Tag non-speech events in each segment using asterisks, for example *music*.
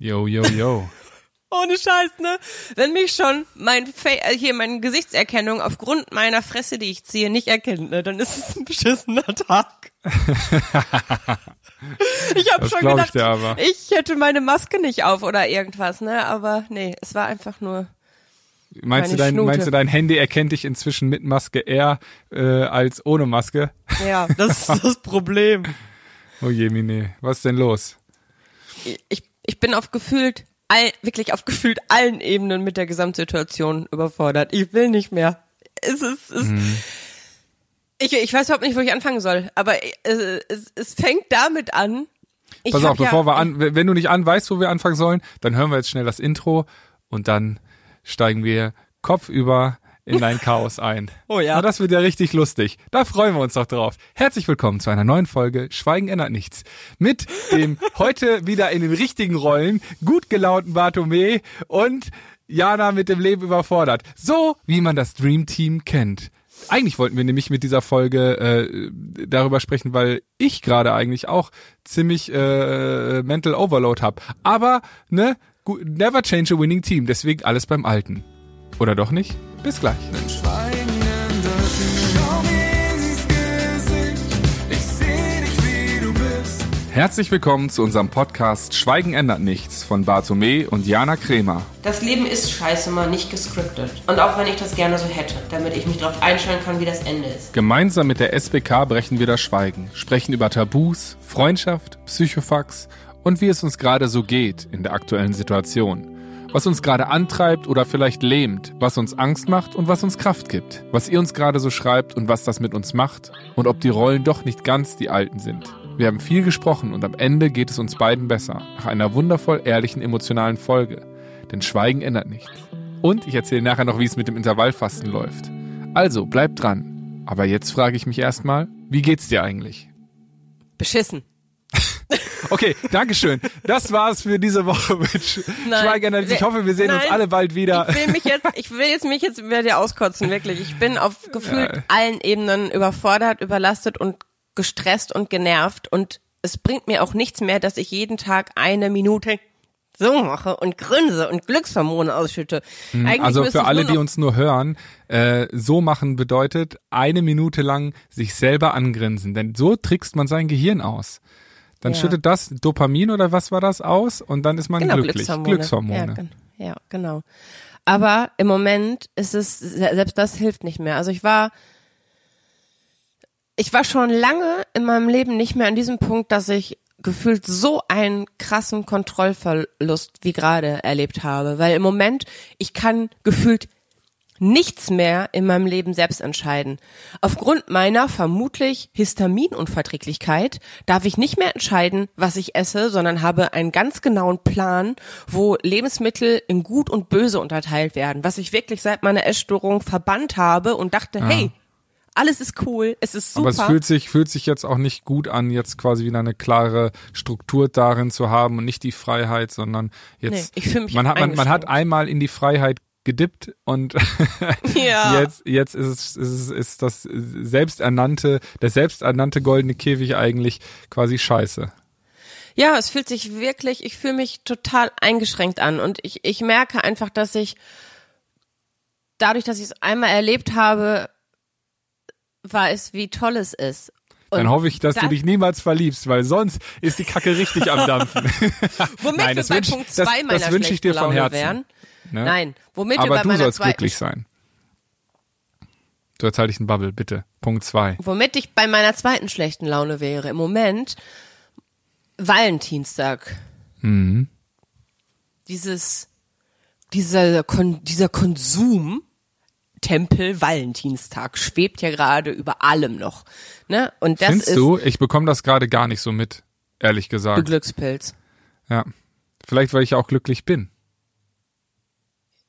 Yo, yo, yo. *laughs* Ohne Scheiß, ne? Wenn mich schon mein Fa äh, hier meine Gesichtserkennung aufgrund meiner Fresse, die ich ziehe, nicht erkennt, ne, dann ist es ein beschissener Tag. *laughs* ich habe schon gedacht, ich, ich, hätte meine Maske nicht auf oder irgendwas, ne? Aber nee, es war einfach nur. Meinst du, dein, meinst du, dein Handy erkennt dich inzwischen mit Maske eher äh, als ohne Maske? Ja, das ist das *laughs* Problem. oh je, Mine, was ist denn los? Ich, ich bin auf gefühlt all, wirklich auf gefühlt allen Ebenen mit der Gesamtsituation überfordert. Ich will nicht mehr. Es ist, es, mhm. ich, ich weiß überhaupt nicht, wo ich anfangen soll, aber es, es, es fängt damit an. Pass auf, bevor ja, wir an, wenn du nicht an weißt, wo wir anfangen sollen, dann hören wir jetzt schnell das Intro und dann steigen wir kopfüber in dein Chaos ein. *laughs* Oh ja. Und das wird ja richtig lustig. Da freuen wir uns doch drauf. Herzlich willkommen zu einer neuen Folge Schweigen ändert nichts. Mit dem *laughs* heute wieder in den richtigen Rollen gut gelaunten Bartome und Jana mit dem Leben überfordert. So wie man das Dream Team kennt. Eigentlich wollten wir nämlich mit dieser Folge äh, darüber sprechen, weil ich gerade eigentlich auch ziemlich äh, Mental Overload habe. Aber ne, never change a winning team. Deswegen alles beim Alten. Oder doch nicht? Bis gleich. Herzlich willkommen zu unserem Podcast Schweigen ändert nichts von Bartome und Jana Kremer. Das Leben ist scheiße mal nicht gescriptet. Und auch wenn ich das gerne so hätte, damit ich mich darauf einstellen kann, wie das Ende ist. Gemeinsam mit der SBK brechen wir das Schweigen, sprechen über Tabus, Freundschaft, Psychofax und wie es uns gerade so geht in der aktuellen Situation was uns gerade antreibt oder vielleicht lähmt, was uns Angst macht und was uns Kraft gibt, was ihr uns gerade so schreibt und was das mit uns macht und ob die Rollen doch nicht ganz die alten sind. Wir haben viel gesprochen und am Ende geht es uns beiden besser, nach einer wundervoll ehrlichen emotionalen Folge. Denn Schweigen ändert nichts. Und ich erzähle nachher noch, wie es mit dem Intervallfasten läuft. Also, bleibt dran. Aber jetzt frage ich mich erstmal, wie geht's dir eigentlich? Beschissen. Okay, Dankeschön. Das war's für diese Woche mit Schweigen. Ich hoffe, wir sehen Nein, uns alle bald wieder. Ich will mich jetzt, ich will jetzt mich jetzt über dir auskotzen, wirklich. Ich bin auf gefühlt ja. allen Ebenen überfordert, überlastet und gestresst und genervt und es bringt mir auch nichts mehr, dass ich jeden Tag eine Minute so mache und grinse und Glückshormone ausschütte. Mhm. Eigentlich also für alle, die uns nur hören, äh, so machen bedeutet eine Minute lang sich selber angrinsen, denn so trickst man sein Gehirn aus. Dann ja. schüttet das Dopamin oder was war das aus und dann ist man genau, glücklich. Glückshormone. Glückshormone. Ja, ja, genau. Aber im Moment ist es, selbst das hilft nicht mehr. Also ich war, ich war schon lange in meinem Leben nicht mehr an diesem Punkt, dass ich gefühlt so einen krassen Kontrollverlust wie gerade erlebt habe. Weil im Moment, ich kann gefühlt nichts mehr in meinem Leben selbst entscheiden. Aufgrund meiner vermutlich Histaminunverträglichkeit darf ich nicht mehr entscheiden, was ich esse, sondern habe einen ganz genauen Plan, wo Lebensmittel in gut und böse unterteilt werden, was ich wirklich seit meiner Essstörung verbannt habe und dachte, ja. hey, alles ist cool, es ist super. Aber es fühlt sich, fühlt sich jetzt auch nicht gut an, jetzt quasi wieder eine klare Struktur darin zu haben und nicht die Freiheit, sondern jetzt, nee, ich mich man hat, man, man hat einmal in die Freiheit gedippt und *laughs* ja. jetzt, jetzt ist es, ist ist das selbsternannte, der selbsternannte goldene Käfig eigentlich quasi scheiße. Ja, es fühlt sich wirklich, ich fühle mich total eingeschränkt an und ich, ich merke einfach, dass ich dadurch, dass ich es einmal erlebt habe, weiß, wie toll es ist. Und Dann hoffe ich, dass du dich niemals verliebst, weil sonst ist die Kacke richtig am Dampfen. *laughs* Womit Nein, wir bei wünsch, Punkt 2 meiner das, das wünsche ich dir von Herzen. Wären. Ne? Nein, womit Aber wir bei du meiner sollst glücklich sein. Du erzähl dich einen Bubble, bitte. Punkt zwei. Womit ich bei meiner zweiten schlechten Laune wäre. Im Moment Valentinstag. Mhm. Dieses, dieser, Kon dieser Konsum, Tempel Valentinstag schwebt ja gerade über allem noch. Ne? Und das Findest ist, du? Ich bekomme das gerade gar nicht so mit, ehrlich gesagt. Du Glückspilz. Ja. Vielleicht, weil ich auch glücklich bin.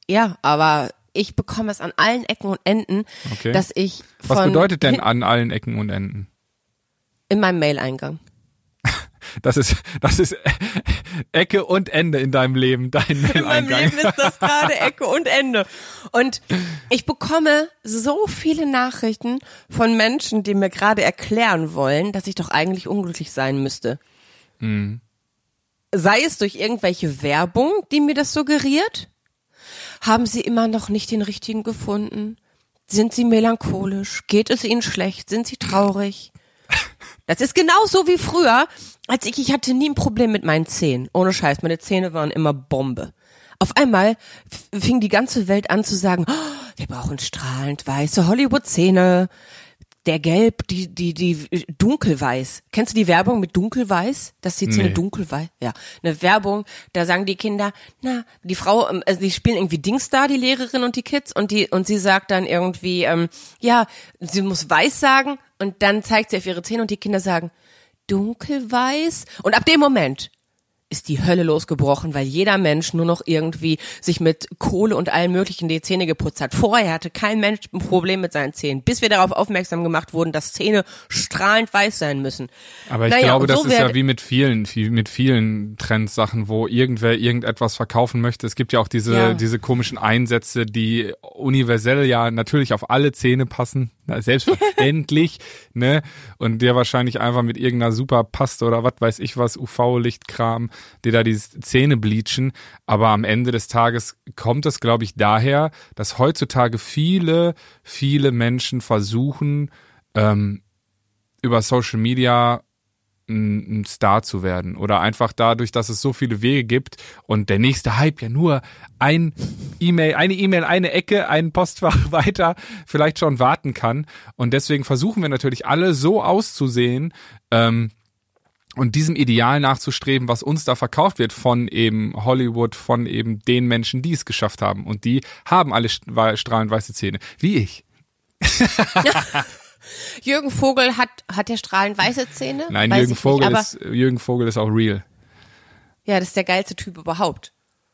Ja, aber ich bekomme es an allen Ecken und Enden, okay. dass ich von Was bedeutet denn an allen Ecken und Enden? In meinem Mail-Eingang. *laughs* Das ist, das ist *laughs* Ecke und Ende in deinem Leben, dein Mail-Eingang. In meinem Leben ist das *laughs* gerade Ecke und Ende. Und ich bekomme so viele Nachrichten von Menschen, die mir gerade erklären wollen, dass ich doch eigentlich unglücklich sein müsste. Mhm. sei es durch irgendwelche Werbung, die mir das suggeriert, haben Sie immer noch nicht den richtigen gefunden? Sind Sie melancholisch? Geht es Ihnen schlecht? Sind Sie traurig? Das ist genauso wie früher, als ich, ich hatte nie ein Problem mit meinen Zähnen. Ohne Scheiß, meine Zähne waren immer Bombe. Auf einmal fing die ganze Welt an zu sagen, oh, wir brauchen strahlend weiße Hollywood-Zähne. Der Gelb, die, die, die dunkelweiß. Kennst du die Werbung mit dunkelweiß? Dass die Zähne Nee. dunkelweiß? Ja. Eine Werbung, da sagen die Kinder, na, die Frau, ähm, also die spielen irgendwie Dings da, die Lehrerin und die Kids, und die, und sie sagt dann irgendwie, ähm, ja, sie muss weiß sagen, und dann zeigt sie auf ihre Zähne und die Kinder sagen, dunkelweiß. Und ab dem Moment ist die Hölle losgebrochen, weil jeder Mensch nur noch irgendwie sich mit Kohle und allem möglichen die Zähne geputzt hat. Vorher hatte kein Mensch ein Problem mit seinen Zähnen, bis wir darauf aufmerksam gemacht wurden, dass Zähne strahlend weiß sein müssen. Aber ich Naja, glaube, und das so ist ja wie mit vielen, wie mit vielen Trendsachen, wo irgendwer irgendetwas verkaufen möchte. Es gibt ja auch diese, Ja. diese komischen Einsätze, die universell ja natürlich auf alle Zähne passen. Na, selbstverständlich, *laughs* ne? Und der wahrscheinlich einfach mit irgendeiner Superpaste oder was weiß ich was, UV-Lichtkram, die da die Zähne bleachen. Aber am Ende des Tages kommt es, glaube ich, daher, dass heutzutage viele, viele Menschen versuchen, ähm, über Social Media ein Star zu werden. Oder einfach dadurch, dass es so viele Wege gibt. Und der nächste Hype ja nur ein E-Mail, eine E-Mail, eine Ecke, ein Postfach *laughs* weiter vielleicht schon warten kann. Und deswegen versuchen wir natürlich alle so auszusehen ähm, und diesem Ideal nachzustreben, was uns da verkauft wird von eben Hollywood, von eben den Menschen, die es geschafft haben und die haben alle st- strahlend weiße Zähne, wie ich. *laughs* Jürgen Vogel hat, hat der strahlend weiße Zähne? Nein, Weiß Jürgen ich Vogel nicht, ist Jürgen Vogel ist auch real. Ja, das ist der geilste Typ überhaupt.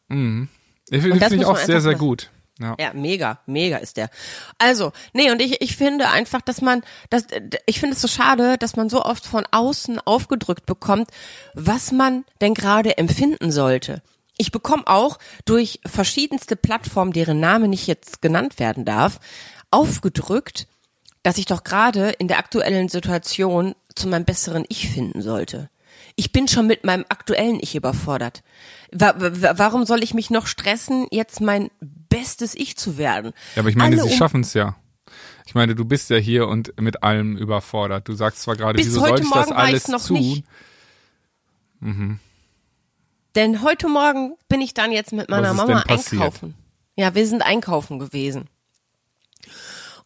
Ich Und finde ich muss auch sehr, sehr gut. Ja. Ja, mega, mega ist der. Also, nee, und ich, ich finde einfach, dass man, dass, ich finde es so schade, dass man so oft von außen aufgedrückt bekommt, was man denn gerade empfinden sollte. Ich bekomme auch durch verschiedenste Plattformen, deren Name nicht jetzt genannt werden darf, aufgedrückt, dass ich doch gerade in der aktuellen Situation zu meinem besseren Ich finden sollte. Ich bin schon mit meinem aktuellen Ich überfordert. Wa wa warum soll ich mich noch stressen, jetzt mein bestes Ich zu werden? Ja, aber ich meine, Alle sie um- schaffen es ja. Ich meine, du bist ja hier und mit allem überfordert. Du sagst zwar gerade, Bis wieso heute sollte ich das Morgen war alles noch tun? nicht. Denn heute Morgen bin ich dann jetzt mit meiner Mama einkaufen. Ja, wir sind einkaufen gewesen.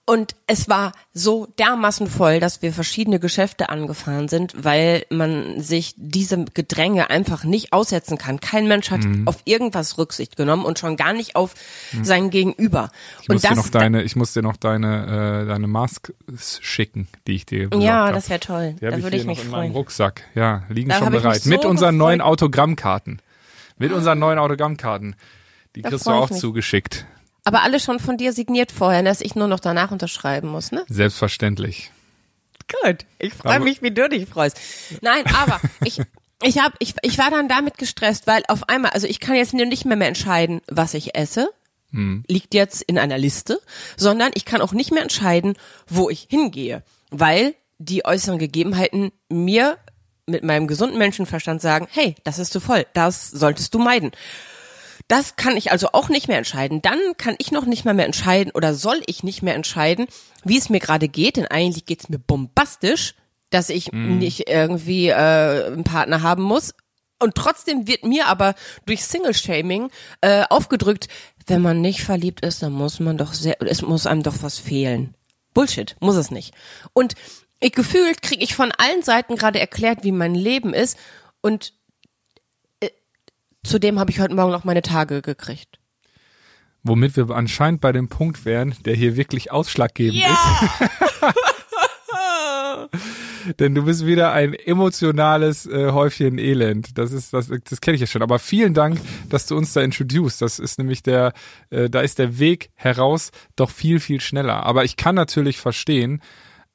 Und es war so dermaßen voll, dass wir verschiedene Geschäfte angefahren sind, weil man sich diesem Gedränge einfach nicht aussetzen kann. Kein Mensch hat Mhm. auf irgendwas Rücksicht genommen und schon gar nicht auf sein Gegenüber. Ich muss, und dir das, noch deine, ich muss dir noch deine, äh, deine Mask schicken, die ich dir ja, hab. das wäre toll. Die Da ich würde ich mich in meinem freuen. Rucksack. Ja, liegen Da schon bereit. Mit so unseren gefreut. neuen Autogrammkarten. Mit unseren neuen Autogrammkarten. Die Da kriegst du auch zugeschickt. Aber alle schon von dir signiert vorher, dass ich nur noch danach unterschreiben muss, ne? Selbstverständlich. Gut. Ich freue mich, wie du dich freust. Nein, aber *laughs* ich, ich hab, ich, ich war dann damit gestresst, weil auf einmal, also ich kann jetzt nicht mehr, mehr entscheiden, was ich esse. Liegt jetzt in einer Liste, sondern ich kann auch nicht mehr entscheiden, wo ich hingehe, weil die äußeren Gegebenheiten mir mit meinem gesunden Menschenverstand sagen, hey, das ist zu voll, das solltest du meiden. Das kann ich also auch nicht mehr entscheiden. Dann kann ich noch nicht mal mehr entscheiden oder soll ich nicht mehr entscheiden, wie es mir gerade geht, denn eigentlich geht's mir bombastisch, dass ich nicht irgendwie äh, einen Partner haben muss. Und trotzdem wird mir aber durch Single-Shaming äh, aufgedrückt, wenn man nicht verliebt ist, dann muss man doch sehr, es muss einem doch was fehlen. Bullshit, muss es nicht. Und ich gefühlt kriege ich von allen Seiten gerade erklärt, wie mein Leben ist. Und zudem habe ich heute Morgen noch meine Tage gekriegt. Womit wir anscheinend bei dem Punkt wären, der hier wirklich ausschlaggebend ist. *laughs* Denn du bist wieder ein emotionales äh, Häufchen Elend. Das ist, das, das kenne ich ja schon. Aber vielen Dank, dass du uns da introduced. Das ist nämlich der, äh, da ist der Weg heraus doch viel, viel schneller. Aber ich kann natürlich verstehen,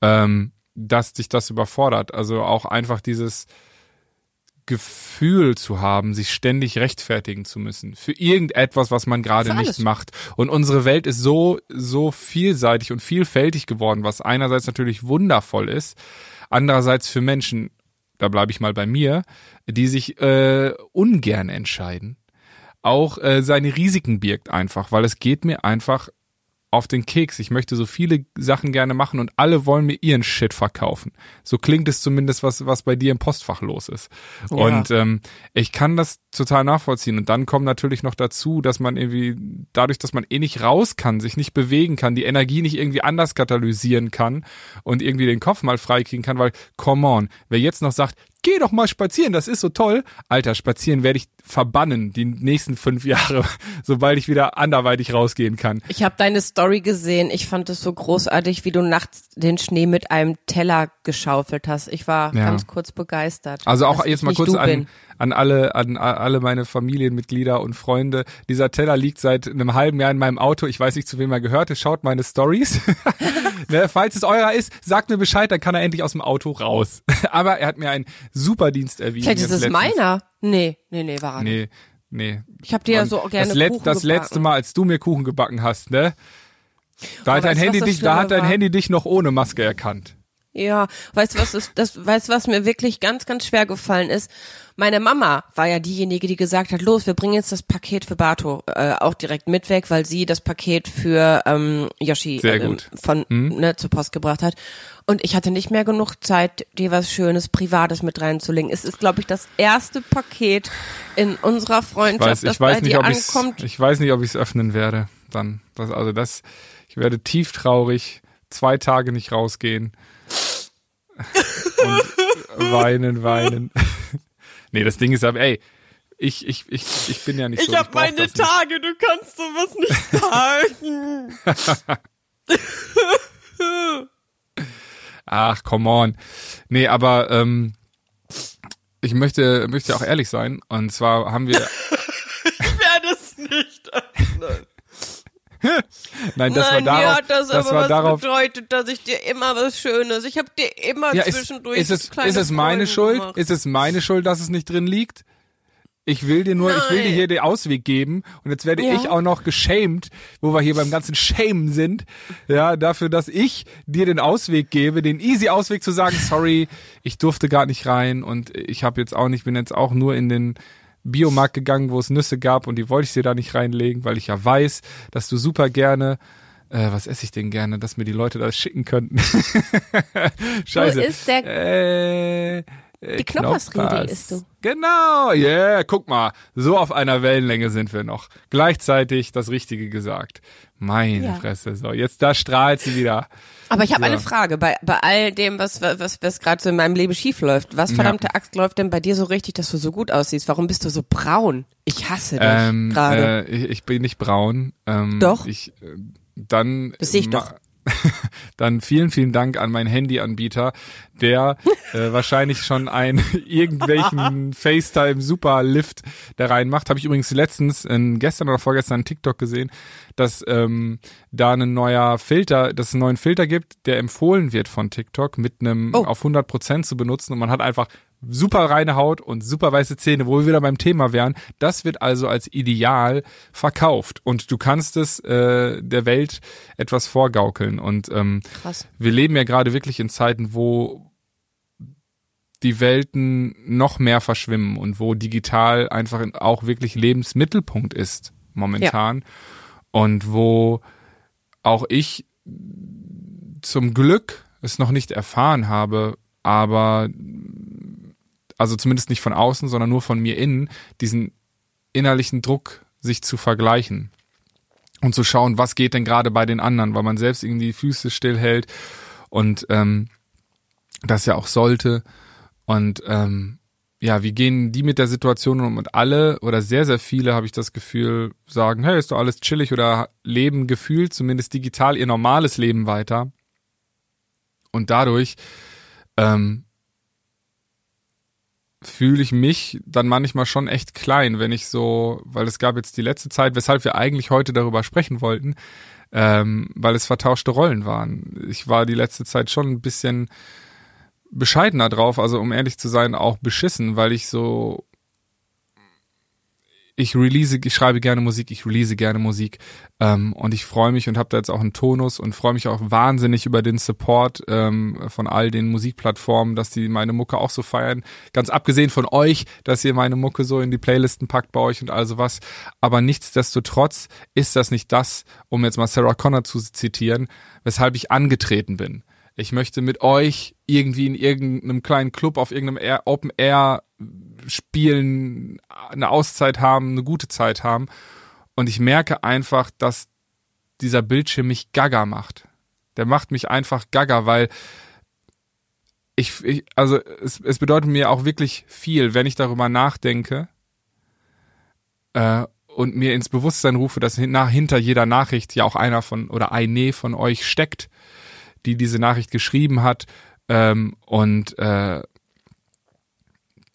ähm, dass dich das überfordert. Also auch einfach dieses Gefühl zu haben, sich ständig rechtfertigen zu müssen für irgendetwas, was man gerade nicht macht. Und unsere Welt ist so, so vielseitig und vielfältig geworden, was einerseits natürlich wundervoll ist, andererseits für Menschen da bleibe ich mal bei mir, die sich äh, ungern entscheiden, auch äh, seine Risiken birgt einfach, weil es geht mir einfach auf den Keks. Ich möchte so viele Sachen gerne machen und alle wollen mir ihren Shit verkaufen. So klingt es zumindest, was, was bei dir im Postfach los ist. Ja. Und ähm, ich kann das total nachvollziehen. Und dann kommt natürlich noch dazu, dass man irgendwie, dadurch, dass man eh nicht raus kann, sich nicht bewegen kann, die Energie nicht irgendwie anders katalysieren kann und irgendwie den Kopf mal freikriegen kann, weil, come on, wer jetzt noch sagt, geh doch mal spazieren, das ist so toll. Alter, spazieren werde ich verbannen die nächsten fünf Jahre, *laughs* sobald ich wieder anderweitig rausgehen kann. Ich habe deine Story gesehen. Ich fand es so großartig, wie du nachts den Schnee mit einem Teller geschaufelt hast. Ich war ja. ganz kurz begeistert. Also auch jetzt mal kurz an, an alle, an alle meine Familienmitglieder und Freunde. Dieser Teller liegt seit einem halben Jahr in meinem Auto. Ich weiß nicht, zu wem er gehört. Schaut meine Stories. *laughs* ne, falls es eurer ist, sagt mir Bescheid, dann kann er endlich aus dem Auto raus. *laughs* Aber er hat mir einen super Dienst erwiesen. Vielleicht ist es meiner. Nee, nee, nee, war er Nee, nicht. nee. Ich habe dir ja so gerne das, Let das letzte Mal, als du mir Kuchen gebacken hast, ne? Da hat dein Handy dich, da hat dein war? Handy dich noch ohne Maske erkannt. Ja, weißt du was ist, das, weißt du was mir wirklich ganz, ganz schwer gefallen ist? Meine Mama war ja diejenige, die gesagt hat, los, wir bringen jetzt das Paket für Bato äh, auch direkt mit weg, weil sie das Paket für ähm, Yoshi äh, von hm? ne, zur Post gebracht hat. Und ich hatte nicht mehr genug Zeit, dir was Schönes, Privates mit reinzulegen. Es ist, glaube ich, das erste Paket in unserer Freundschaft, ich weiß, ich das weiß bei nicht, dir ob ankommt. Ich weiß nicht, ob ich es öffnen werde. Dann, das, also das, ich werde tief traurig, zwei Tage nicht rausgehen *laughs* und weinen, weinen. *laughs* nee, das Ding ist aber, ey, ich, ich, ich, ich bin ja nicht ich so. ich hab meine Tage, nicht. du kannst sowas nicht *laughs* sagen. Ach, come on. Nee, aber ähm, ich möchte, möchte auch ehrlich sein. Und zwar haben wir. *laughs* ich werde es nicht öffnen. *laughs* Nein, das Nein, war darauf. Hat das, das war darauf, bedeutet, dass ich dir immer was Schönes. Ich habe dir immer ja, zwischendurch. Ist, ist es, ist es meine Schuld? Gemacht. Ist es meine Schuld, dass es nicht drin liegt? Ich will dir nur, Nein. ich will dir hier den Ausweg geben und jetzt werde ja. ich auch noch geschämt, wo wir hier beim ganzen Shame sind, ja, dafür, dass ich dir den Ausweg gebe, den easy Ausweg zu sagen, sorry, ich durfte gar nicht rein und ich habe jetzt auch nicht, bin jetzt auch nur in den Biomarkt gegangen, wo es Nüsse gab und die wollte ich dir da nicht reinlegen, weil ich ja weiß, dass du super gerne äh, was esse ich denn gerne, dass mir die Leute das schicken könnten. *laughs* Scheiße. Wo ist der? Äh, die Knoppersriegel isst du. Genau, yeah, guck mal, so auf einer Wellenlänge sind wir noch. Gleichzeitig das Richtige gesagt. Meine ja. Fresse, so, jetzt da strahlt sie wieder. Aber ich habe ja. eine Frage, bei, bei all dem, was, was, was gerade so in meinem Leben schief läuft, was verdammte ja. Axt läuft denn bei dir so richtig, dass du so gut aussiehst? Warum bist du so braun? Ich hasse dich ähm, gerade. Äh, ich, ich, bin nicht braun. Ähm, doch. Ich, äh, dann. Das sehe ich doch. *laughs* dann vielen, vielen Dank an meinen Handyanbieter, der äh, wahrscheinlich schon einen *laughs* irgendwelchen *laughs* FaceTime Super Lift da reinmacht. Habe ich übrigens letztens, in, gestern oder vorgestern, einen TikTok gesehen, dass ähm, da ein neuer Filter, dass es einen neuen Filter gibt, der empfohlen wird von TikTok mit einem oh. auf 100 Prozent zu benutzen und man hat einfach super reine Haut und super weiße Zähne, wo wir wieder beim Thema wären. Das wird also als ideal verkauft und du kannst es äh, der Welt etwas vorgaukeln. Und ähm, Krass. wir leben ja gerade wirklich in Zeiten, wo die Welten noch mehr verschwimmen und wo digital einfach auch wirklich Lebensmittelpunkt ist momentan ja. und wo auch ich zum Glück es noch nicht erfahren habe, aber also zumindest nicht von außen, sondern nur von mir innen, diesen innerlichen Druck, sich zu vergleichen und zu schauen, was geht denn gerade bei den anderen, weil man selbst irgendwie die Füße stillhält und ähm, das ja auch sollte. Und ähm, ja, wie gehen die mit der Situation um? Und alle oder sehr, sehr viele, habe ich das Gefühl, sagen, hey, ist doch alles chillig oder leben gefühlt, zumindest digital, ihr normales Leben weiter. Und dadurch ähm, fühle ich mich dann manchmal schon echt klein, wenn ich so, weil es gab jetzt die letzte Zeit, weshalb wir eigentlich heute darüber sprechen wollten, ähm, weil es vertauschte Rollen waren. Ich war die letzte Zeit schon ein bisschen bescheidener drauf, also um ehrlich zu sein, auch beschissen, weil ich so ich release, ich schreibe gerne Musik, ich release gerne Musik ähm, und ich freue mich und habe da jetzt auch einen Tonus und freue mich auch wahnsinnig über den Support ähm, von all den Musikplattformen, dass die meine Mucke auch so feiern. Ganz abgesehen von euch, dass ihr meine Mucke so in die Playlisten packt bei euch und all sowas. Aber nichtsdestotrotz ist das nicht das, um jetzt mal Sarah Connor zu zitieren, weshalb ich angetreten bin. Ich möchte mit euch irgendwie in irgendeinem kleinen Club auf irgendeinem Air, Open Air spielen, eine Auszeit haben, eine gute Zeit haben. Und ich merke einfach, dass dieser Bildschirm mich gaga macht. Der macht mich einfach gaga, weil ich, ich also es, es bedeutet mir auch wirklich viel, wenn ich darüber nachdenke äh, und mir ins Bewusstsein rufe, dass hinter jeder Nachricht ja auch einer von oder eine von euch steckt, die diese Nachricht geschrieben hat ähm, und äh,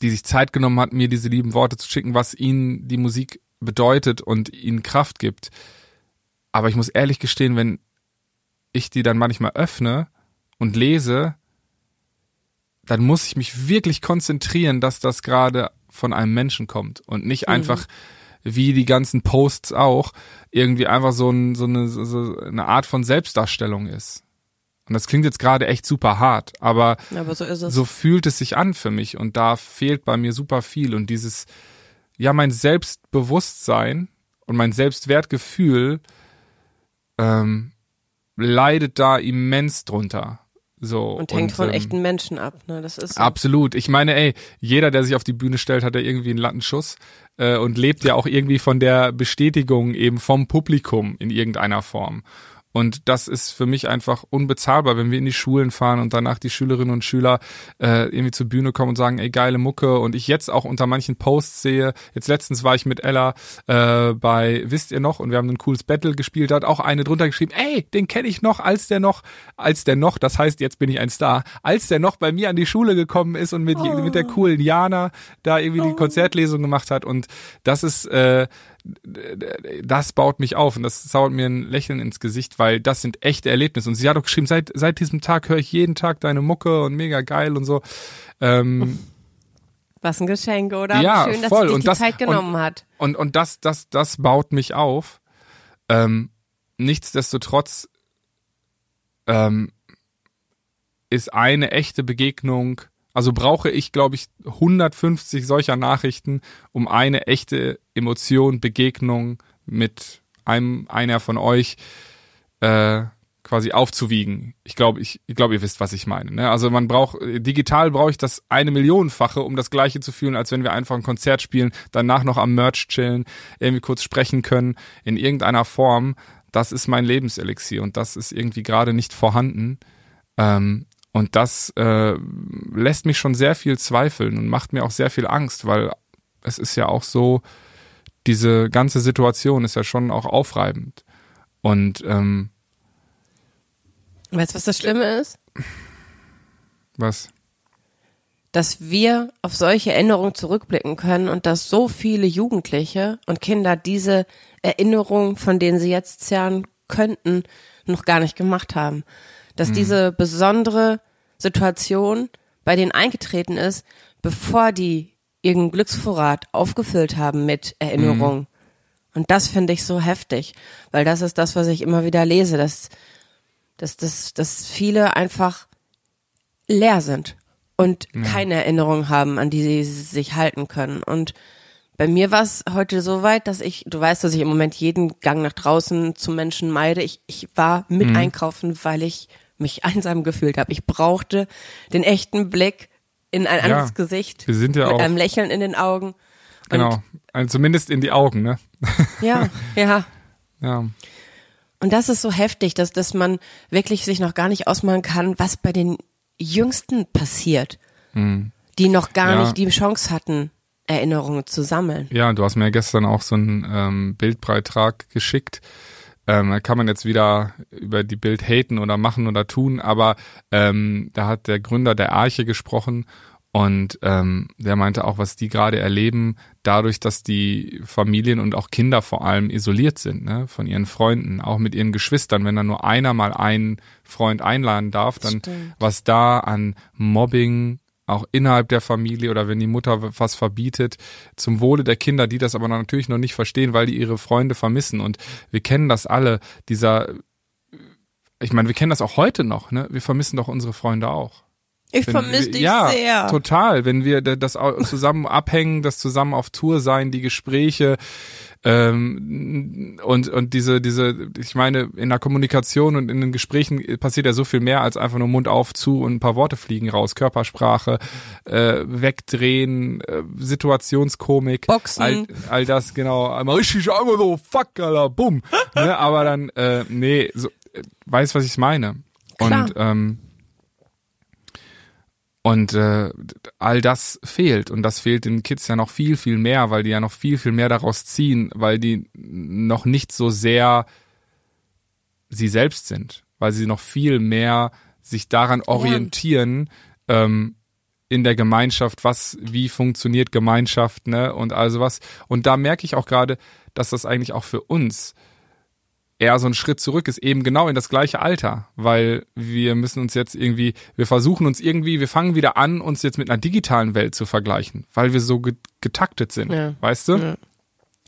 die sich Zeit genommen hat, mir diese lieben Worte zu schicken, was ihnen die Musik bedeutet und ihnen Kraft gibt. Aber ich muss ehrlich gestehen, wenn ich die dann manchmal öffne und lese, dann muss ich mich wirklich konzentrieren, dass das gerade von einem Menschen kommt und nicht mhm. einfach wie die ganzen Posts auch irgendwie einfach so, ein, so, eine, so eine Art von Selbstdarstellung ist. Und das klingt jetzt gerade echt super hart, aber, aber so, so, fühlt es sich an für mich und da fehlt bei mir super viel und dieses, ja, mein Selbstbewusstsein und mein Selbstwertgefühl ähm, leidet da immens drunter. So, und hängt und, von ähm, echten Menschen ab, ne? Das ist so. absolut. Ich meine, ey, jeder, der sich auf die Bühne stellt, hat ja irgendwie einen Lattenschuss äh, und lebt ja auch irgendwie von der Bestätigung eben vom Publikum in irgendeiner Form. Und das ist für mich einfach unbezahlbar, wenn wir in die Schulen fahren und danach die Schülerinnen und Schüler äh, irgendwie zur Bühne kommen und sagen, ey, geile Mucke. Und ich jetzt auch unter manchen Posts sehe, jetzt letztens war ich mit Ella äh, bei Wisst ihr noch und wir haben ein cooles Battle gespielt, da hat auch eine drunter geschrieben, ey, den kenne ich noch, als der noch, als der noch, das heißt, jetzt bin ich ein Star, als der noch bei mir an die Schule gekommen ist und mit, oh. mit der coolen Jana da irgendwie die oh. Konzertlesung gemacht hat. Und das ist äh, das baut mich auf und das zaubert mir ein Lächeln ins Gesicht, weil das sind echte Erlebnisse. Und sie hat auch geschrieben, seit, seit diesem Tag höre ich jeden Tag deine Mucke und mega geil und so. Ähm, Was ein Geschenk, oder? Ja, Schön, dass voll. sie und die das, Zeit genommen und, hat. Und, und das, das, das baut mich auf. Ähm, nichtsdestotrotz ähm, ist eine echte Begegnung also brauche ich, glaube ich, 150 solcher Nachrichten, um eine echte Emotion, Begegnung mit einem einer von euch äh, quasi aufzuwiegen. Ich glaube, ich, ich glaube, ihr wisst, was ich meine. Ne? Also man braucht digital brauche ich das eine Millionenfache, um das Gleiche zu fühlen, als wenn wir einfach ein Konzert spielen, danach noch am Merch chillen, irgendwie kurz sprechen können in irgendeiner Form. Das ist mein Lebenselixier und das ist irgendwie gerade nicht vorhanden. Ähm, und das äh, lässt mich schon sehr viel zweifeln und macht mir auch sehr viel Angst, weil es ist ja auch so, diese ganze Situation ist ja schon auch aufreibend. Und ähm, weißt du, was das Schlimme ist? Was? Dass wir auf solche Erinnerungen zurückblicken können und dass so viele Jugendliche und Kinder diese Erinnerungen, von denen sie jetzt zerren könnten, noch gar nicht gemacht haben dass mhm. diese besondere Situation bei denen eingetreten ist, bevor die ihren Glücksvorrat aufgefüllt haben mit Erinnerungen. Mhm. Und das finde ich so heftig, weil das ist das, was ich immer wieder lese, dass, dass, dass, dass viele einfach leer sind und ja. keine Erinnerung haben, an die sie sich halten können. Und bei mir war es heute so weit, dass ich, du weißt, dass ich im Moment jeden Gang nach draußen zu Menschen meide. Ich, ich war mit mhm. einkaufen, weil ich mich *laughs* einsam gefühlt habe. Ich brauchte den echten Blick in ein anderes ja, Gesicht. Wir sind ja mit auch. einem Lächeln in den Augen. Genau. Also zumindest in die Augen, ne? *laughs* Ja, ja. Ja. Und das ist so heftig, dass, dass man wirklich sich noch gar nicht ausmalen kann, was bei den Jüngsten passiert, mhm. die noch gar ja. nicht die Chance hatten, Erinnerungen zu sammeln. Ja, du hast mir gestern auch so einen ähm, Bildbeitrag geschickt, ähm, da kann man jetzt wieder über die Bild haten oder machen oder tun, aber ähm, da hat der Gründer der Arche gesprochen und ähm, der meinte auch, was die gerade erleben, dadurch, dass die Familien und auch Kinder vor allem isoliert sind, ne, von ihren Freunden, auch mit ihren Geschwistern. Wenn da nur einer mal einen Freund einladen darf, dann Stimmt. was da an Mobbing, auch innerhalb der Familie oder wenn die Mutter was verbietet, zum Wohle der Kinder, die das aber natürlich noch nicht verstehen, weil die ihre Freunde vermissen. Und wir kennen das alle, dieser, ich meine, wir kennen das auch heute noch, ne? Wir vermissen doch unsere Freunde auch. Ich vermisse dich ja, sehr. total. Wenn wir das zusammen *laughs* abhängen, das zusammen auf Tour sein, die Gespräche ähm, und und diese diese, ich meine, in der Kommunikation und in den Gesprächen passiert ja so viel mehr als einfach nur Mund auf zu und ein paar Worte fliegen raus, Körpersprache, äh, wegdrehen, äh, Situationskomik, Boxen, all, all das genau, einmal richtig einmal so fuck, Alter, bumm, *laughs* ne, aber dann äh, nee, so, äh, weiß was ich meine Klar. und ähm, und äh, all das fehlt. Und das fehlt den Kids ja noch viel, viel mehr, weil die ja noch viel, viel mehr daraus ziehen, weil die noch nicht so sehr sie selbst sind, weil sie noch viel mehr sich daran orientieren, ähm, in der Gemeinschaft, was, wie funktioniert Gemeinschaft, ne, und also was. Und da merke ich auch gerade, dass das eigentlich auch für uns eher so ein Schritt zurück ist, eben genau in das gleiche Alter, weil wir müssen uns jetzt irgendwie, wir versuchen uns irgendwie, wir fangen wieder an, uns jetzt mit einer digitalen Welt zu vergleichen, weil wir so getaktet sind, Ja. weißt du? Ja.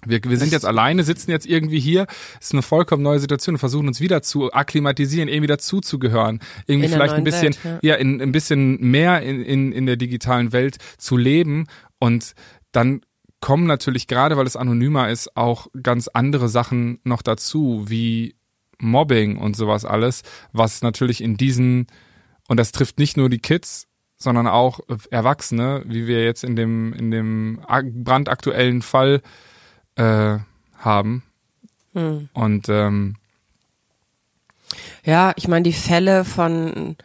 Wir, wir sind jetzt alleine, sitzen jetzt irgendwie hier, ist eine vollkommen neue Situation, versuchen uns wieder zu akklimatisieren, irgendwie dazuzugehören, irgendwie vielleicht ein bisschen, Welt, ja, in, ein bisschen mehr in, in, in der digitalen Welt zu leben und dann kommen natürlich gerade, weil es anonymer ist, auch ganz andere Sachen noch dazu, wie Mobbing und sowas alles, was natürlich in diesen, und das trifft nicht nur die Kids, sondern auch Erwachsene, wie wir jetzt in dem, in dem brandaktuellen Fall äh, haben. Hm. Und ähm, Ja, ich meine, die Fälle von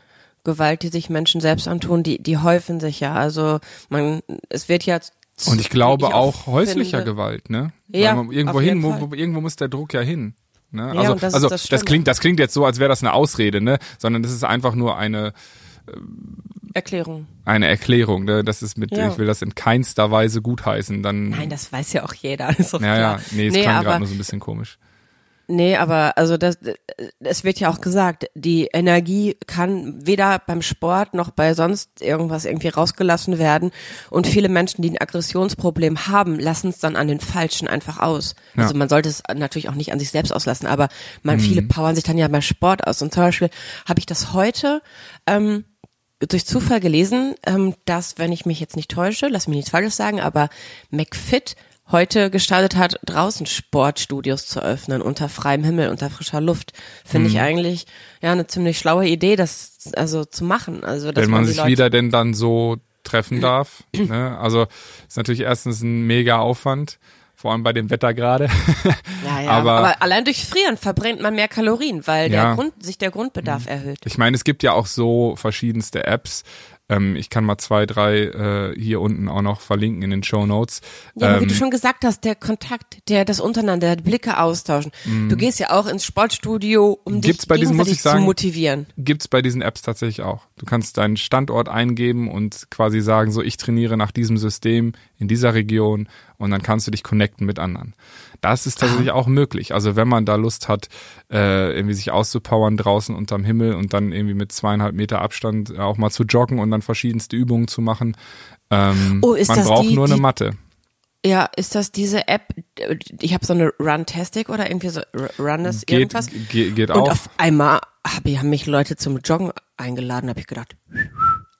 Gewalt, die sich Menschen selbst antun, die, die häufen sich ja. Also man, es wird ja und ich glaube wie auch häuslicher finde- Gewalt, ne? Ja, irgendwo hin, wo, irgendwo muss der Druck ja hin. Ne? Ja, also das also das das, klingt, das klingt jetzt so, als wäre das eine Ausrede, ne? Sondern das ist einfach nur eine Erklärung. eine Erklärung, ne? Das ist mit, Ja. ich will das in keinster Weise gutheißen. Dann Nein, das weiß ja auch jeder. *laughs* Ist doch ja, klar. ja, nee, es nee, klang gerade nur so ein bisschen komisch. Nee, aber also das, es wird ja auch gesagt, die Energie kann weder beim Sport noch bei sonst irgendwas irgendwie rausgelassen werden. Und viele Menschen, die ein Aggressionsproblem haben, lassen es dann an den Falschen einfach aus. Ja. Also man sollte es natürlich auch nicht an sich selbst auslassen, aber man, Mhm. viele powern sich dann ja beim Sport aus. Und zum Beispiel habe ich das heute ähm, durch Zufall gelesen, ähm, dass, wenn ich mich jetzt nicht täusche, lass mich nichts Falsches sagen, aber McFit heute gestartet hat, draußen Sportstudios zu öffnen, unter freiem Himmel, unter frischer Luft. Finde Mhm. ich eigentlich ja eine ziemlich schlaue Idee, das also zu machen. Also dass Wenn man die sich Leute, wieder denn dann so treffen darf. *clears throat* ne? Also ist natürlich erstens ein mega Aufwand, vor allem bei dem Wetter gerade. ja, ja, *laughs* aber- aber, allein durch Frieren verbrennt man mehr Kalorien, weil Ja. Mhm. der Grund, sich der Grundbedarf erhöht. Ich meine, es gibt ja auch so verschiedenste Apps. Ähm, ich kann mal zwei, drei äh, hier unten auch noch verlinken in den Show Notes. Ja, aber wie Ähm, du schon gesagt hast, der Kontakt, der das untereinander, die Blicke austauschen. Du gehst ja auch ins Sportstudio, um Mhm. Gibt's dich bei diesen, muss ich sagen, zu motivieren. gibt's bei diesen Apps tatsächlich auch. Du kannst deinen Standort eingeben und quasi sagen, so ich trainiere nach diesem System in dieser Region und dann kannst du dich connecten mit anderen. Das ist tatsächlich auch möglich. Also wenn man da Lust hat, äh, irgendwie sich auszupowern draußen unterm Himmel und dann irgendwie mit zweieinhalb Meter Abstand auch mal zu joggen und dann verschiedenste Übungen zu machen. Ähm, Oh, ist man das braucht die- nur eine Matte. Ja, ist das diese App? Ich habe so eine Runtastic oder irgendwie so R- Runnes Geht, irgendwas. geht, geht Und auch. auf einmal hab haben mich Leute zum Joggen eingeladen, habe ich gedacht,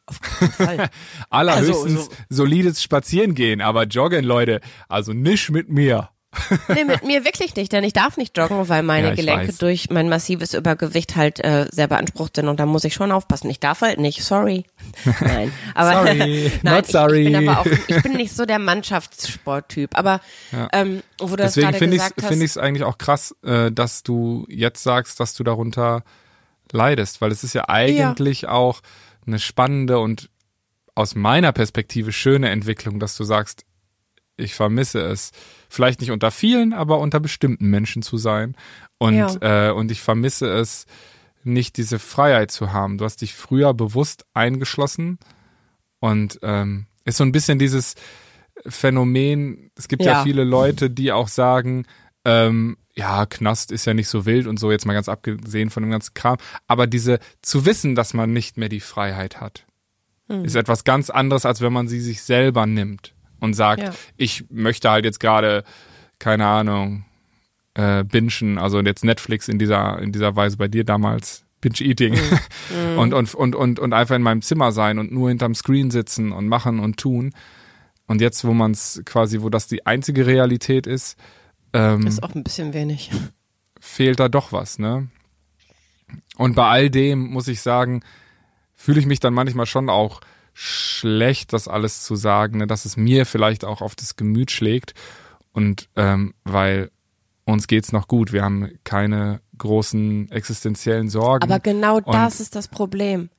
auf keinen Fall. *laughs* Allerhöchstens also so- solides Spazierengehen, aber joggen, Leute, also nicht mit mir. *laughs* nee, mit mir wirklich nicht, denn ich darf nicht joggen, weil meine Ja, ich Gelenke weiß. durch mein massives Übergewicht halt äh, sehr beansprucht sind und da muss ich schon aufpassen. Ich darf halt nicht, sorry. *laughs* Nein, aber Sorry, nein, not ich, sorry. ich bin aber auch, ich bin nicht so der Mannschaftssporttyp, aber ähm, wo du das Deswegen gerade finde ich ich es eigentlich auch krass, äh, dass du jetzt sagst, dass du darunter leidest, weil es ist ja eigentlich auch eine spannende und aus meiner Perspektive schöne Entwicklung, dass du sagst, ich vermisse es, vielleicht nicht unter vielen, aber unter bestimmten Menschen zu sein und äh, und ich vermisse es nicht diese Freiheit zu haben. Du hast dich früher bewusst eingeschlossen und ähm, ist so ein bisschen dieses Phänomen, es gibt ja, Ja. viele Leute, die auch sagen, ähm, ja, Knast ist ja nicht so wild und so, jetzt mal ganz abgesehen von dem ganzen Kram, aber diese zu wissen, dass man nicht mehr die Freiheit hat. mhm. ist etwas ganz anderes, als wenn man sie sich selber nimmt und sagt, ja. ich möchte halt jetzt gerade, keine Ahnung, äh, bingen, also jetzt Netflix in dieser, in dieser Weise bei dir damals, Binge-Eating mhm. *laughs* und, und, und, und, und einfach in meinem Zimmer sein und nur hinterm Screen sitzen und machen und tun. Und jetzt, wo man es quasi, wo das die einzige Realität ist, ähm, ist auch ein bisschen wenig. Fehlt da doch was, ne? Und bei all dem muss ich sagen, fühle ich mich dann manchmal schon auch schlecht, das alles zu sagen, ne? dass es mir vielleicht auch auf das Gemüt schlägt. Und ähm, weil uns geht's noch gut, wir haben keine großen existenziellen Sorgen. Aber genau das ist das Problem.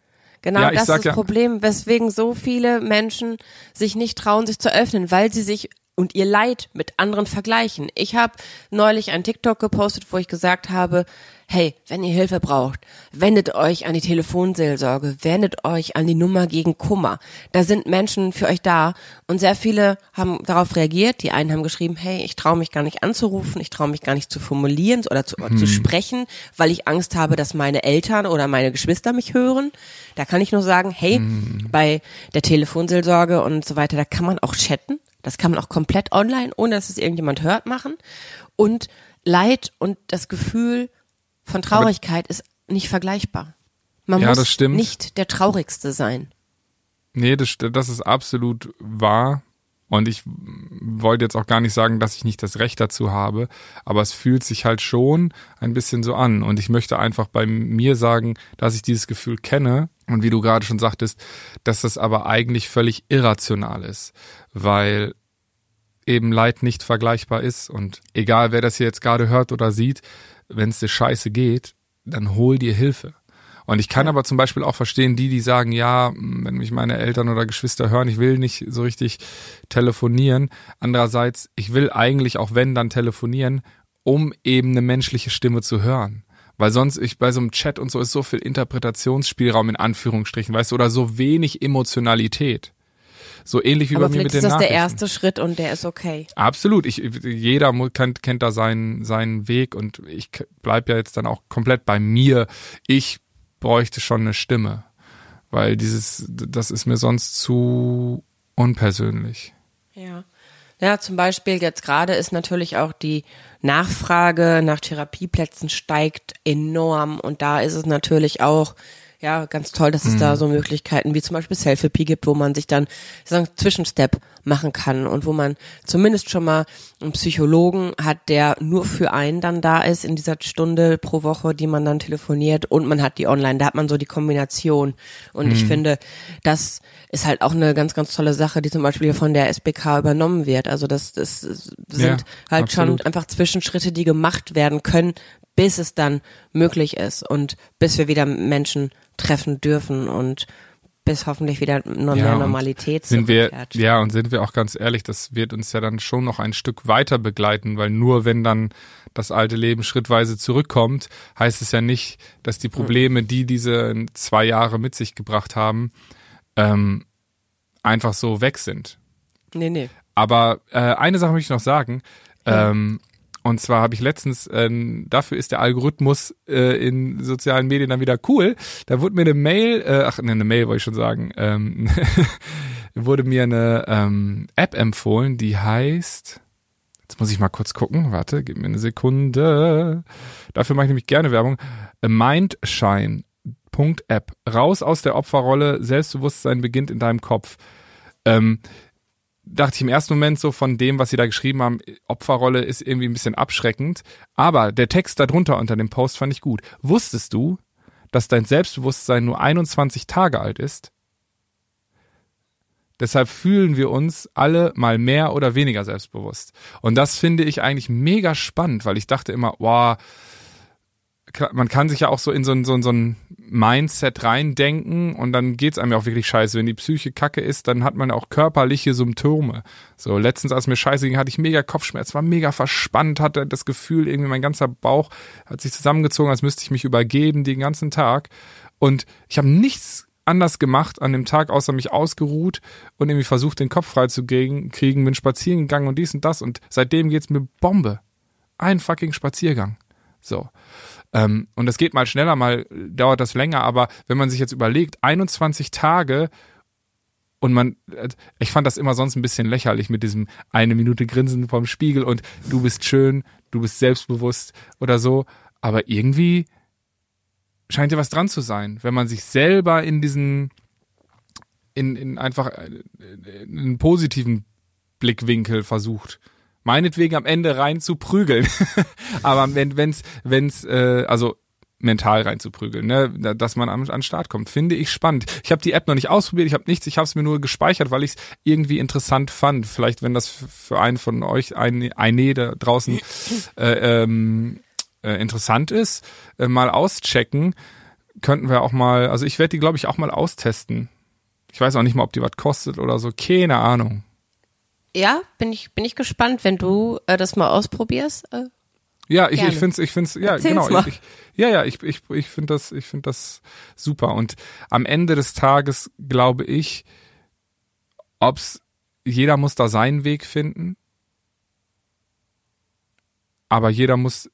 Genau ja, das ist das ja, Problem, weswegen so viele Menschen sich nicht trauen, sich zu öffnen, weil sie sich und ihr Leid mit anderen vergleichen. Ich habe neulich ein TikTok gepostet, wo ich gesagt habe, hey, wenn ihr Hilfe braucht, wendet euch an die Telefonseelsorge, wendet euch an die Nummer gegen Kummer. Da sind Menschen für euch da und sehr viele haben darauf reagiert. Die einen haben geschrieben, hey, ich traue mich gar nicht anzurufen, ich traue mich gar nicht zu formulieren oder zu, hm. zu sprechen, weil ich Angst habe, dass meine Eltern oder meine Geschwister mich hören. Da kann ich nur sagen, hey, hm. bei der Telefonseelsorge und so weiter, da kann man auch chatten. Das kann man auch komplett online, ohne dass es irgendjemand hört, machen. Und Leid und das Gefühl von Traurigkeit Aber ist nicht vergleichbar. Man ja, muss nicht der Traurigste sein. Nee, das, das ist absolut wahr. Und ich wollte jetzt auch gar nicht sagen, dass ich nicht das Recht dazu habe, aber es fühlt sich halt schon ein bisschen so an. Und ich möchte einfach bei mir sagen, dass ich dieses Gefühl kenne und wie du gerade schon sagtest, dass das aber eigentlich völlig irrational ist, weil eben Leid nicht vergleichbar ist. Und egal, wer das hier jetzt gerade hört oder sieht, wenn es dir scheiße geht, dann hol dir Hilfe. Und ich kann ja. aber zum Beispiel auch verstehen, die, die sagen, ja, wenn mich meine Eltern oder Geschwister hören, ich will nicht so richtig telefonieren. Andererseits, ich will eigentlich auch wenn dann telefonieren, um eben eine menschliche Stimme zu hören. Weil sonst, ich bei so einem Chat und so ist so viel Interpretationsspielraum in Anführungsstrichen, weißt du, oder so wenig Emotionalität. So ähnlich wie Aber bei mir mit den ist das der erste Schritt und der ist okay. Absolut. Ich, jeder kennt, kennt da seinen, seinen Weg und ich bleib ja jetzt dann auch komplett bei mir. Ich bräuchte schon eine Stimme, weil dieses, das ist mir sonst zu unpersönlich. Ja. Ja, zum Beispiel jetzt gerade ist natürlich auch die Nachfrage nach Therapieplätzen steigt enorm und da ist es natürlich auch ja, ganz toll, dass es mhm. da so Möglichkeiten wie zum Beispiel Selfie gibt, wo man sich dann einen Zwischenstep machen kann und wo man zumindest schon mal einen Psychologen hat, der nur für einen dann da ist in dieser Stunde pro Woche, die man dann telefoniert und man hat die online. Da hat man so die Kombination. Und mhm. ich finde, das ist halt auch eine ganz, ganz tolle Sache, die zum Beispiel von der SBK übernommen wird. Also das, das sind ja, halt absolut. schon einfach Zwischenschritte, die gemacht werden können, bis es dann möglich ist und bis wir wieder Menschen treffen dürfen und bis hoffentlich wieder nur ja, mehr Normalität sind wir ja und sind wir auch ganz ehrlich, das wird uns ja dann schon noch ein Stück weiter begleiten, weil nur wenn dann das alte Leben schrittweise zurückkommt, heißt es ja nicht, dass die Probleme, die diese zwei Jahre mit sich gebracht haben, ähm, einfach so weg sind. Nee, nee. Aber äh, eine Sache möchte ich noch sagen. Ja. Ähm, und zwar habe ich letztens, ähm, dafür ist der Algorithmus äh, in sozialen Medien dann wieder cool. Da wurde mir eine Mail, äh, ach ne, eine Mail wollte ich schon sagen, ähm, *laughs* wurde mir eine ähm, App empfohlen, die heißt, jetzt muss ich mal kurz gucken, warte, gib mir eine Sekunde. Dafür mache ich nämlich gerne Werbung. Mindshine.app. Raus aus der Opferrolle, Selbstbewusstsein beginnt in deinem Kopf. Ähm, dachte ich im ersten Moment so von dem, was sie da geschrieben haben, Opferrolle ist irgendwie ein bisschen abschreckend. Aber der Text darunter unter dem Post fand ich gut. Wusstest du, dass dein Selbstbewusstsein nur 21 Tage alt ist? Deshalb fühlen wir uns alle mal mehr oder weniger selbstbewusst. Und das finde ich eigentlich mega spannend, weil ich dachte immer, wow, man kann sich ja auch so in so ein, so ein, so ein Mindset reindenken und dann geht's einem ja auch wirklich scheiße. Wenn die Psyche kacke ist, dann hat man auch körperliche Symptome. So, letztens, als mir scheiße ging, hatte ich mega Kopfschmerz, war mega verspannt, hatte das Gefühl, irgendwie mein ganzer Bauch hat sich zusammengezogen, als müsste ich mich übergeben den ganzen Tag. Und ich habe nichts anders gemacht an dem Tag, außer mich ausgeruht und irgendwie versucht, den Kopf frei bin spazieren gegangen und dies und das und seitdem geht's mir Bombe. Ein fucking Spaziergang. So. Ähm, und das geht mal schneller, mal dauert das länger, aber wenn man sich jetzt überlegt, 21 Tage und man, äh, ich fand das immer sonst ein bisschen lächerlich mit diesem eine Minute Grinsen vom Spiegel und du bist schön, du bist selbstbewusst oder so. Aber irgendwie scheint ja was dran zu sein, wenn man sich selber in diesen, in, in einfach äh, in einen positiven Blickwinkel versucht. Meinetwegen am Ende rein zu prügeln. *laughs* Aber wenn, wenn's, wenn's, äh, also mental reinzuprügeln, ne, dass man an, an Start kommt, finde ich spannend. Ich habe die App noch nicht ausprobiert, ich habe nichts, ich habe es mir nur gespeichert, weil ich es irgendwie interessant fand. Vielleicht, wenn das für einen von euch, ein, eine da draußen *laughs* äh, ähm, äh, interessant ist, äh, mal auschecken, könnten wir auch mal, also ich werde die, glaube ich, auch mal austesten. Ich weiß auch nicht mal, ob die was kostet oder so, keine Ahnung. Ja, bin ich, bin ich gespannt, wenn du äh, das mal ausprobierst. Äh, ja, ich, ich finde es, ich finde es, ja, Erzähl's genau. Mal. Ich, ja, ja, ich, ich, ich finde das, ich finde das super. Und am Ende des Tages glaube ich, ob's, jeder muss da seinen Weg finden. Aber jeder muss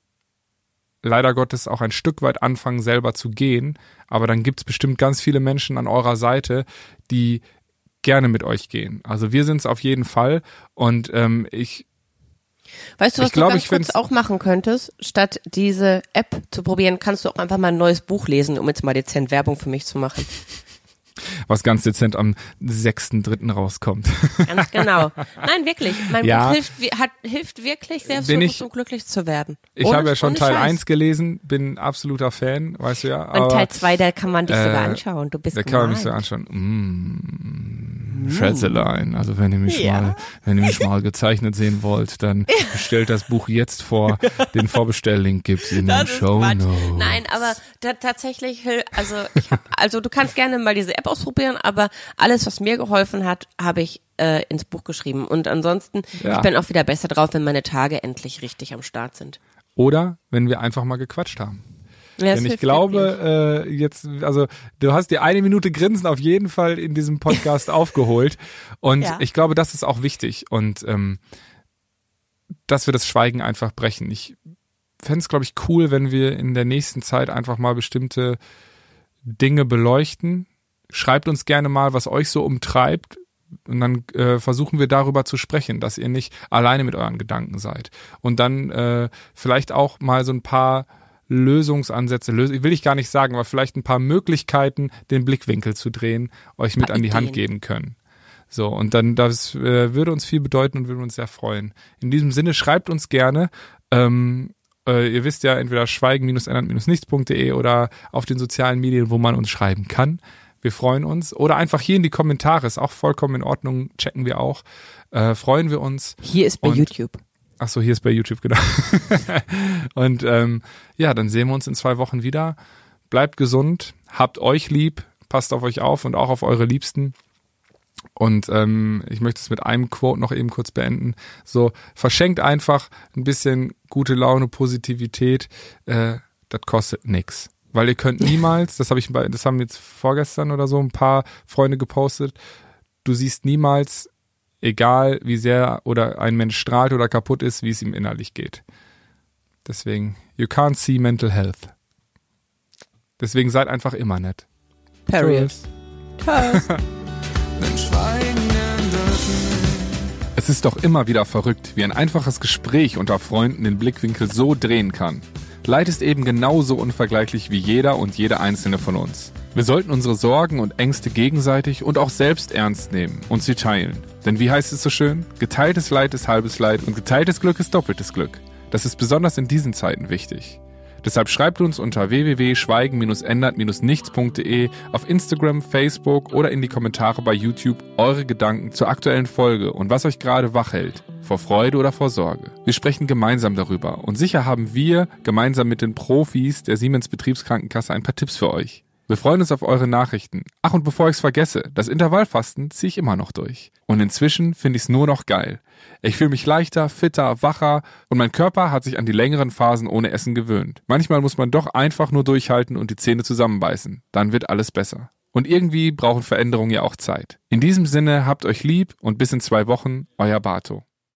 leider Gottes auch ein Stück weit anfangen, selber zu gehen. Aber dann gibt's bestimmt ganz viele Menschen an eurer Seite, die gerne mit euch gehen. Also wir sind's auf jeden Fall. Und ähm, ich Weißt du, was ich du glaub, ganz kurz auch machen könntest? Statt diese App zu probieren, kannst du auch einfach mal ein neues Buch lesen, um jetzt mal dezent Werbung für mich zu machen. *laughs* Was ganz dezent am 6.3. rauskommt. *laughs* Ganz genau. Nein, wirklich. Mein ja, Buch hilft, hat, hilft wirklich, selbstbewusst und glücklich zu werden. Ich habe ja schon Teil Scheiß. 1 gelesen, bin absoluter Fan, weißt du ja. Und Teil 2, da kann man dich äh, sogar anschauen. Du bist Da kann man mich so anschauen. Mm. Schätzelein. Also wenn ihr mich ja. mal, wenn ihr mich mal gezeichnet sehen wollt, dann *laughs* bestellt das Buch jetzt vor. Den Vorbestelllink gibt's in das den Show Notes. Nein, aber tatsächlich, also ich hab, also du kannst gerne mal diese App ausprobieren, aber alles, was mir geholfen hat, habe ich äh, ins Buch geschrieben. Und ansonsten, ja. ich bin auch wieder besser drauf, wenn meine Tage endlich richtig am Start sind. Oder wenn wir einfach mal gequatscht haben. Ja, Denn ich glaube, äh, jetzt, also du hast dir eine Minute Grinsen auf jeden Fall in diesem Podcast *laughs* aufgeholt. Und ja. ich glaube, das ist auch wichtig. Und ähm, dass wir das Schweigen einfach brechen. Ich fände es, glaube ich, cool, wenn wir in der nächsten Zeit einfach mal bestimmte Dinge beleuchten. Schreibt uns gerne mal, was euch so umtreibt. Und dann äh, versuchen wir darüber zu sprechen, dass ihr nicht alleine mit euren Gedanken seid. Und dann äh, vielleicht auch mal so ein paar Lösungsansätze, Lös will ich gar nicht sagen, aber vielleicht ein paar Möglichkeiten, den Blickwinkel zu drehen, euch mit an die Hand geben können. So, und dann, das äh, würde uns viel bedeuten und würde uns sehr freuen. In diesem Sinne, schreibt uns gerne. Ähm, äh, ihr wisst ja, entweder schweigen-ändern-nichts.de oder auf den sozialen Medien, wo man uns schreiben kann. Wir freuen uns. Oder einfach hier in die Kommentare, ist auch vollkommen in Ordnung, checken wir auch. Äh, freuen wir uns. Hier ist bei und YouTube. Ach so, hier ist bei YouTube, genau. *laughs* und ähm, ja, dann sehen wir uns in zwei Wochen wieder. Bleibt gesund, habt euch lieb, passt auf euch auf und auch auf eure Liebsten. Und ähm, ich möchte es mit einem Quote noch eben kurz beenden. So, verschenkt einfach ein bisschen gute Laune, Positivität. Äh, das kostet nix. Weil ihr könnt *laughs* niemals, das habe ich bei, das haben jetzt vorgestern oder so ein paar Freunde gepostet, du siehst niemals egal wie sehr oder ein Mensch strahlt oder kaputt ist, wie es ihm innerlich geht. Deswegen, you can't see mental health. Deswegen seid einfach immer nett. Period. Tschüss. *laughs* es ist doch immer wieder verrückt, wie ein einfaches Gespräch unter Freunden den Blickwinkel so drehen kann. Leid ist eben genauso unvergleichlich wie jeder und jede einzelne von uns. Wir sollten unsere Sorgen und Ängste gegenseitig und auch selbst ernst nehmen und sie teilen. Denn wie heißt es so schön? Geteiltes Leid ist halbes Leid und geteiltes Glück ist doppeltes Glück. Das ist besonders in diesen Zeiten wichtig. Deshalb schreibt uns unter www.schweigen-ändert-nichts.de auf Instagram, Facebook oder in die Kommentare bei YouTube eure Gedanken zur aktuellen Folge und was euch gerade wach hält. Vor Freude oder vor Sorge. Wir sprechen gemeinsam darüber und sicher haben wir gemeinsam mit den Profis der Siemens Betriebskrankenkasse ein paar Tipps für euch. Wir freuen uns auf eure Nachrichten. Ach, und bevor ich's vergesse, das Intervallfasten ziehe ich immer noch durch. Und inzwischen finde ich's nur noch geil. Ich fühle mich leichter, fitter, wacher und mein Körper hat sich an die längeren Phasen ohne Essen gewöhnt. Manchmal muss man doch einfach nur durchhalten und die Zähne zusammenbeißen. Dann wird alles besser. Und irgendwie brauchen Veränderungen ja auch Zeit. In diesem Sinne habt euch lieb und bis in zwei Wochen, euer Bato.